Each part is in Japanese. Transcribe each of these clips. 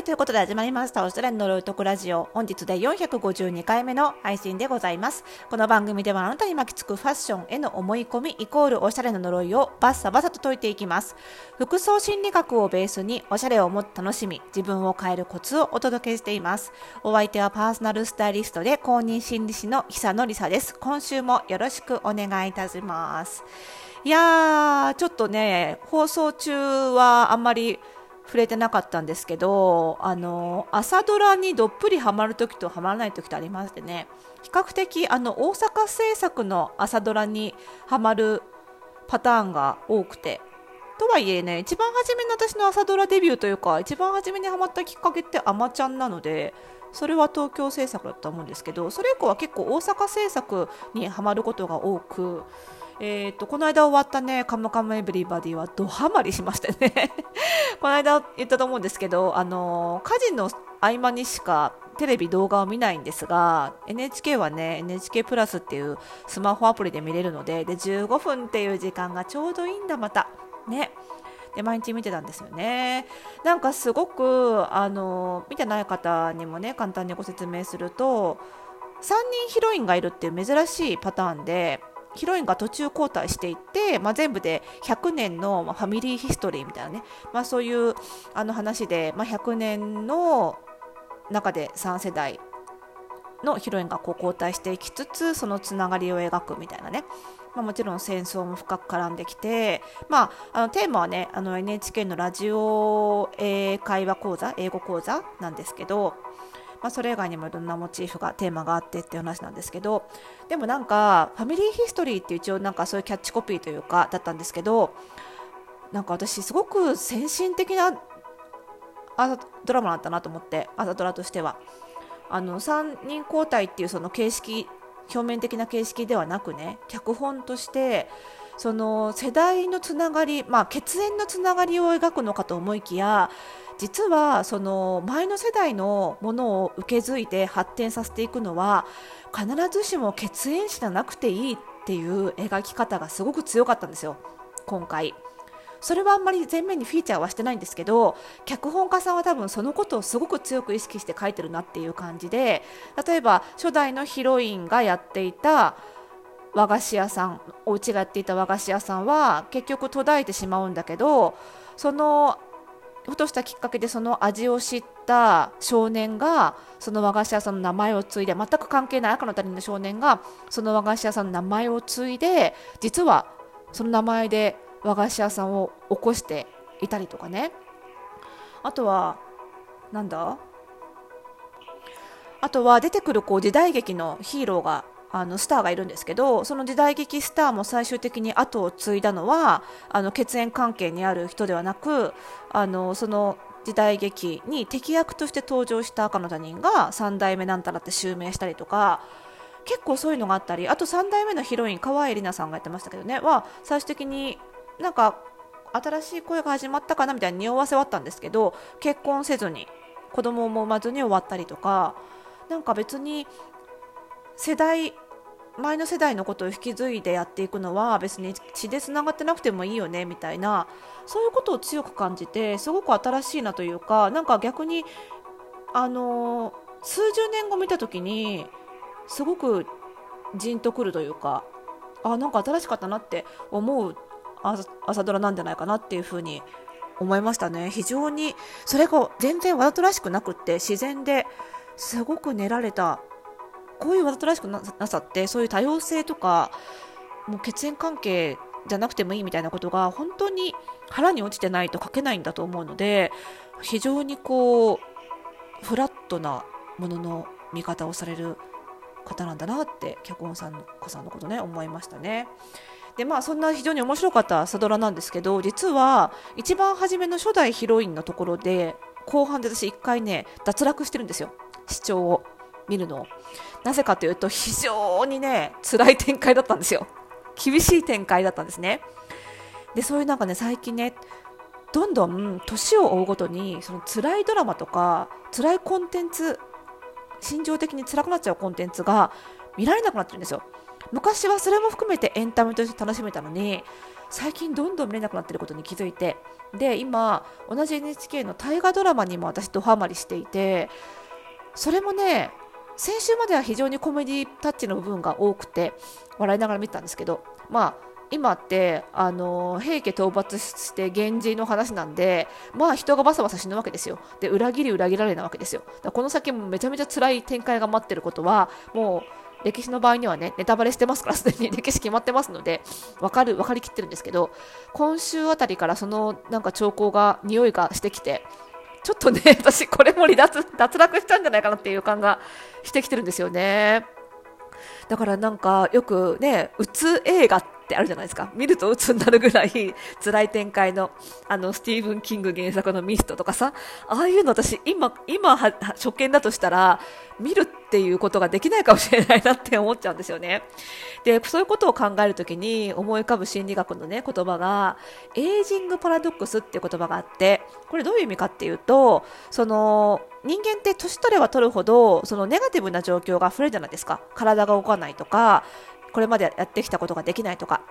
い、ということで始まりました、オーストラリアの呪いとくラジオ。本日で452回目の配信でございます。この番組ではあなたに巻きつくファッションへの思い込みイコールおしゃれな呪いをバッサバサと解いていきます。服装心理学をベースにおしゃれをもっと楽しみ、自分を変えるコツをお届けしています。お相手はパーソナルスタイリストで公認心理師の久野里沙です。今週もよろしくお願いいたします。いやー、ちょっとね、放送中はあんまり触れてなかったんですけどあの朝ドラにどっぷりハマる時とハマらない時とありましてね。比較的あの大阪制作の朝ドラにハマるパターンが多くて。とはいえね一番初めの私の朝ドラデビューというか一番初めにハマったきっかけってあまちゃんなのでそれは東京制作だと思うんですけどそれ以降は結構大阪制作にハマることが多くえーと、この間終わったね「カムカムエブリバディ」はドハマりしましてね。この間言ったと思うんですけど、あの家事の合間にしかテレビ動画を見ないんですが NHK はね NHK プラスっていうスマホアプリで見れるのでで15分っていう時間がちょうどいいんだまた。ね。で毎日見てたんですよね。なんかすごくあの見てない方にもね簡単にご説明すると3人ヒロインがいるっていう珍しいパターンでヒロインが途中交代していって、まあ、全部で100年のファミリーヒストリーみたいなね、まあ、そういうあの話で、まあ、100年の中で3世代のヒロインがこう交代していきつつそのつながりを描くみたいなね、まあ、もちろん戦争も深く絡んできて、まあ、あのテーマはね NHK のラジオ英会話講座英語講座なんですけどまあ、それ以外にもいろんなモチーフがテーマがあってっていう話なんですけどでもなんかファミリーヒストリーって一応なんかそういうキャッチコピーというかだったんですけどなんか私すごく先進的なドラマだったなと思って朝ドラとしては。あの3人交代っていうその形式表面的な形式ではなくね脚本としてその世代のつながり、まあ、血縁のつながりを描くのかと思いきや実はその前の世代のものを受け継いで発展させていくのは必ずしも血縁じゃなくていいっていう描き方がすごく強かったんですよ今回。それはあんまり前面にフィーチャーはしてないんですけど脚本家さんは多分そのことをすごく強く意識して書いてるなっていう感じで例えば初代のヒロインがやっていた和菓子屋さんお家がやっていた和菓子屋さんは結局途絶えてしまうんだけどそのふとしたきっかけでその味を知った少年がその和菓子屋さんの名前を継いで全く関係ない赤の他人の少年がその和菓子屋さんの名前を継いで実はその名前で和菓子屋さんを起こしていたりとかね。あとはなんだ？あとは出てくるこう時代劇のヒーローがあのスターがいるんですけどその時代劇スターも最終的に後を継いだのはあの血縁関係にある人ではなくあのその時代劇に敵役として登場した赤の他人が3代目なんたらって襲名したりとか結構そういうのがあったりあと3代目のヒロイン川栄李奈さんがやってましたけどね。は最終的になんか新しい声が始まったかなみたいに匂わせはあったんですけど結婚せずに子供も産まずに終わったりとかなんか別に世代前の世代のことを引き継いでやっていくのは別に血でつながってなくてもいいよねみたいなそういうことを強く感じてすごく新しいなというかなんか逆にあの数十年後見た時にすごくじんとくるというかあなんか新しかったなって思う朝ドラなんじゃないかなっていうふうに思いましたね。非常にそれが全然わざとらしくなくって自然ですごく練られたこういうわざとらしくなさってそういう多様性とかもう血縁関係じゃなくてもいいみたいなことが本当に腹に落ちてないと書けないんだと思うので非常にこうフラットなものの見方をされる方なんだなって脚本さん子さんのことね思いましたね。でまあそんな非常に面白かった朝ドラなんですけど実は一番初めの初代ヒロインのところで後半で私1回ね脱落してるんですよ視聴を見るの。なぜかというと非常にね辛い展開だったんですよ。厳しい展開だったんですね。でそういうなんかね最近ねどんどん年を追うごとにその辛いドラマとか辛いコンテンツ心情的に辛くなっちゃうコンテンツが見られなくなってるんですよ。昔はそれも含めてエンタメとして楽しめたのに最近どんどん見れなくなってることに気づいてで今同じ NHK の大河ドラマにも私ドハマりしていてそれもね先週までは非常にコメディタッチの部分が多くて笑いながら見てたんですけどまあ今ってあの平家討伐して源氏の話なんでまあ人がバサバサ死ぬわけですよ。で裏切り裏切られなわけですよ。この先もめちゃめちゃ辛い展開が待ってることはもう歴史の場合にはねネタバレしてますから すでに。歴史決まってますので分かる分かりきってるんですけど今週あたりからそのなんか兆候が匂いがしてきてちょっとね 私これも離脱脱落したんじゃないかなっていう感がしてきてるんですよね。だからなんかよくねうつ映画ってあるじゃないですか。見ると鬱になるぐらい 辛い展開のあのスティーブン・キング原作のミストとかさ。ああいうの私今今初見だとしたら見るっていうことができないかもしれないなって思っちゃうんですよね。でそういうことを考えるときに思い浮かぶ心理学のね言葉がエイジングパラドックスっていう言葉があってこれどういう意味かっていうとその人間って年取れば取るほどそのネガティブな状況が増えるじゃないですか体が動かないとかこれまでやってきたことができないとか。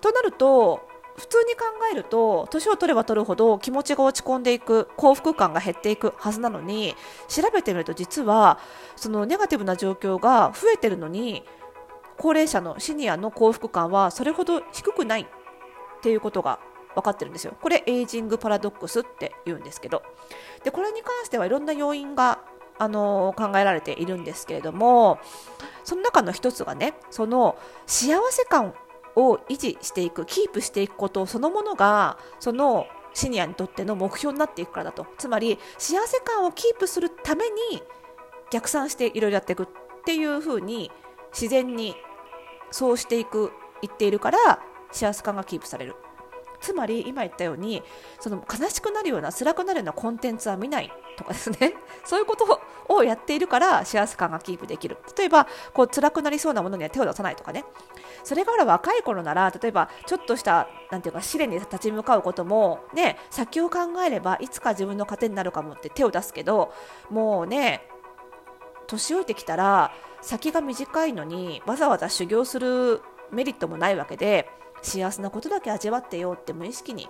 となると普通に考えると年を取れば取るほど気持ちが落ち込んでいく幸福感が減っていくはずなのに調べてみると実はそのネガティブな状況が増えてるのに高齢者のシニアの幸福感はそれほど低くないっていうことが分かってるんですよ。これエイジングパラドックスって言うんですけど。でこれに関してはいろんな要因があの考えられているんですけれどもその中の一つがねその幸せ感を維持していくキープしていくことそのものがそのシニアにとっての目標になっていくからだと。つまり幸せ感をキープするために逆算していろいろやっていくっていうふうに自然にそうしていく言っているから幸せ感がキープされる。つまり今言ったようにその悲しくなるような辛くなるようなコンテンツは見ないとかですね。そういうことをやっているから幸せ感がキープできる。例えばこう辛くなりそうなものには手を出さないとかね。それから若い頃なら例えばちょっとしたなんていうか試練に立ち向かうこともね先を考えればいつか自分の糧になるかもって手を出すけどもうね年老いてきたら先が短いのにわざわざ修行するメリットもないわけで幸せなことだけ味わってよって無意識に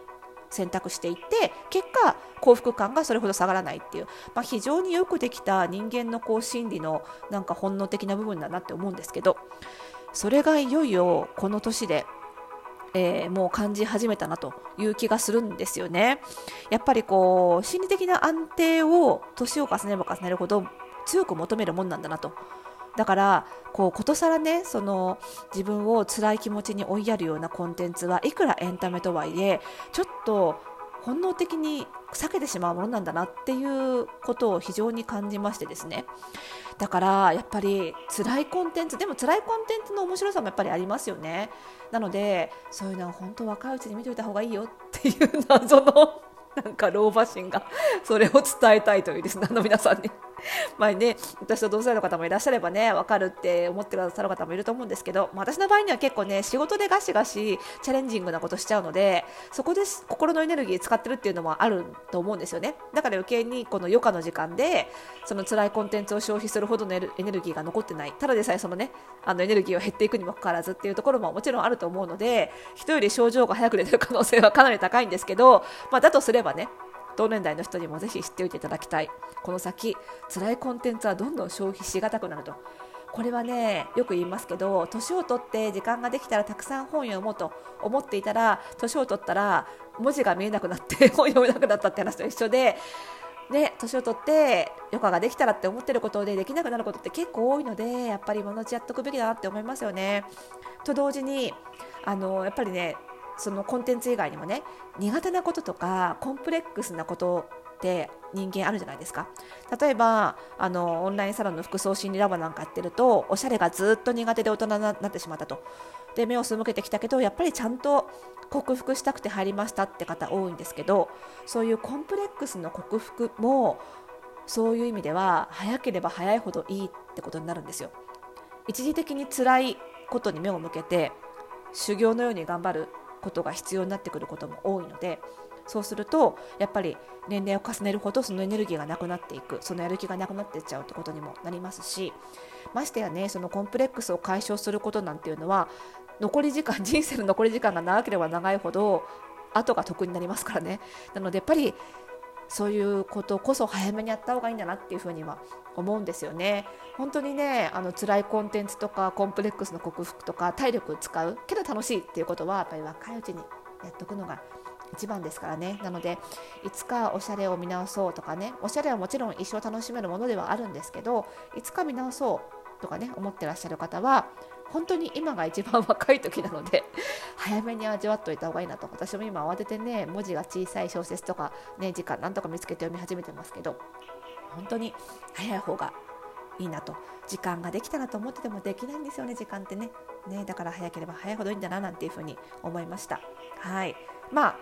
選択していって結果幸福感がそれほど下がらないっていう、まあ、非常によくできた人間のこう心理のなんか本能的な部分だなって思うんですけどそれがいよいよこの年でえー、もう感じ始めたなという気がするんですよね。やっぱりこう心理的な安定を年を重ねれば重ねるほど強く求めるもんなんだなとだからこうことさらねその自分を辛い気持ちに追いやるようなコンテンツはいくらエンタメとはいえちょっと本能的に避けてしまうものなんだなっていうことを非常に感じましてですね。だからやっぱり辛いコンテンツでも辛いコンテンツの面白さもやっぱりありますよね。なのでそういうのは本当若いうちに見ておいた方がいいよっていう謎のなんか老婆心がそれを伝えたいというですねあの皆さんに。前ね私と同世代の方もいらっしゃればね分かるって思ってくださる方もいると思うんですけど、まあ、私の場合には結構ね仕事でガシガシチャレンジングなことしちゃうのでそこで心のエネルギー使ってるっていうのもあると思うんですよね。だから余計にこの余暇の時間でその辛いコンテンツを消費するほどのエネルギーが残ってない。ただでさえそのねあのエネルギーは減っていくにもかかわらずっていうところももちろんあると思うので人より症状が早く出てる可能性はかなり高いんですけど、まあ、だとすればね同年代の人にもぜひ知っておいていただきたいこの先辛いコンテンツはどんどん消費しがたくなるとこれはねよく言いますけど年を取って時間ができたらたくさん本読もうと思っていたら年を取ったら文字が見えなくなって 本を読めなくなったって話と一緒でね、年を取って余暇ができたらって思ってることでできなくなることって結構多いのでやっぱり物のちやっとくべきだなって思いますよね。と同時にあのやっぱりねそのコンテンツ以外にもね苦手なこととかコンプレックスなことって人間あるじゃないですか。例えばあのオンラインサロンの服装心理ラボなんかやってるとおしゃれがずっと苦手で大人になってしまったと。で目を背けてきたけどやっぱりちゃんと克服したくて入りましたって方多いんですけどそういうコンプレックスの克服もそういう意味では早ければ早いほどいいってことになるんですよ。一時的に辛いことに目を向けて修行のように頑張ることが必要になってくることも多いのでそうするとやっぱり年齢を重ねるほどそのエネルギーがなくなっていくそのやる気がなくなっていっちゃうってことにもなりますしましてやねそのコンプレックスを解消することなんていうのは残り時間人生の残り時間が長ければ長いほど後が得になりますからね。なのでやっぱりそういうことこそ早めにやった方がいいんだなっていうふうには思うんですよね。本当にねあの辛いコンテンツとかコンプレックスの克服とか体力使うけど楽しいっていうことはやっぱり若いうちにやっておくのが一番ですからねなのでいつかおしゃれを見直そうとかねおしゃれはもちろん一生楽しめるものではあるんですけどいつか見直そうとかね思ってらっしゃる方は本当に今が一番若い時なので 早めに味わっておいた方がいいなと。私も今慌ててね文字が小さい小説とかね時間なんとか見つけて読み始めてますけど本当に早い方がいいなと。時間ができたらと思っててもできないんですよね時間ってね。ねだから早ければ早いほどいいんだななんていうふうに思いました。はい。まあ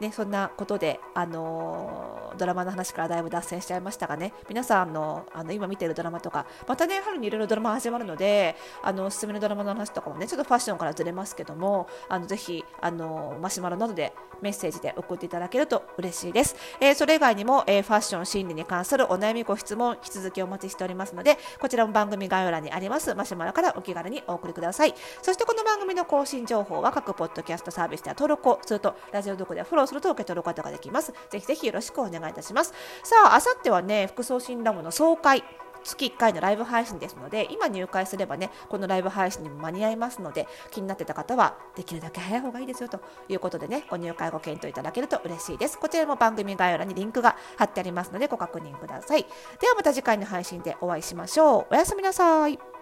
ね、そんなことで、あのー、ドラマの話からだいぶ脱線しちゃいましたがね。皆さんのあの今見てるドラマとかまたね春にいろいろドラマ始まるのであのおすすめのドラマの話とかもねちょっとファッションからずれますけどもあのぜひあのマシュマロなどでメッセージで送っていただけると嬉しいです、えー、それ以外にも、えー、ファッション心理に関するお悩みご質問引き続きお待ちしておりますのでこちらも番組概要欄にありますマシュマロからお気軽にお送りください。そしてこの番組の更新情報は各ポッドキャストサービスでは登録をするとラジオどこでフォローすると受け取ることができます。ぜひぜひよろしくお願いいたします。さあ、あさってはね、服装診断部の総会。月1回のライブ配信ですので今入会すればねこのライブ配信にも間に合いますので気になってた方はできるだけ早い方がいいですよということでねご入会ご検討いただけると嬉しいですこちらも番組概要欄にリンクが貼ってありますのでご確認くださいではまた次回の配信でお会いしましょうおやすみなさい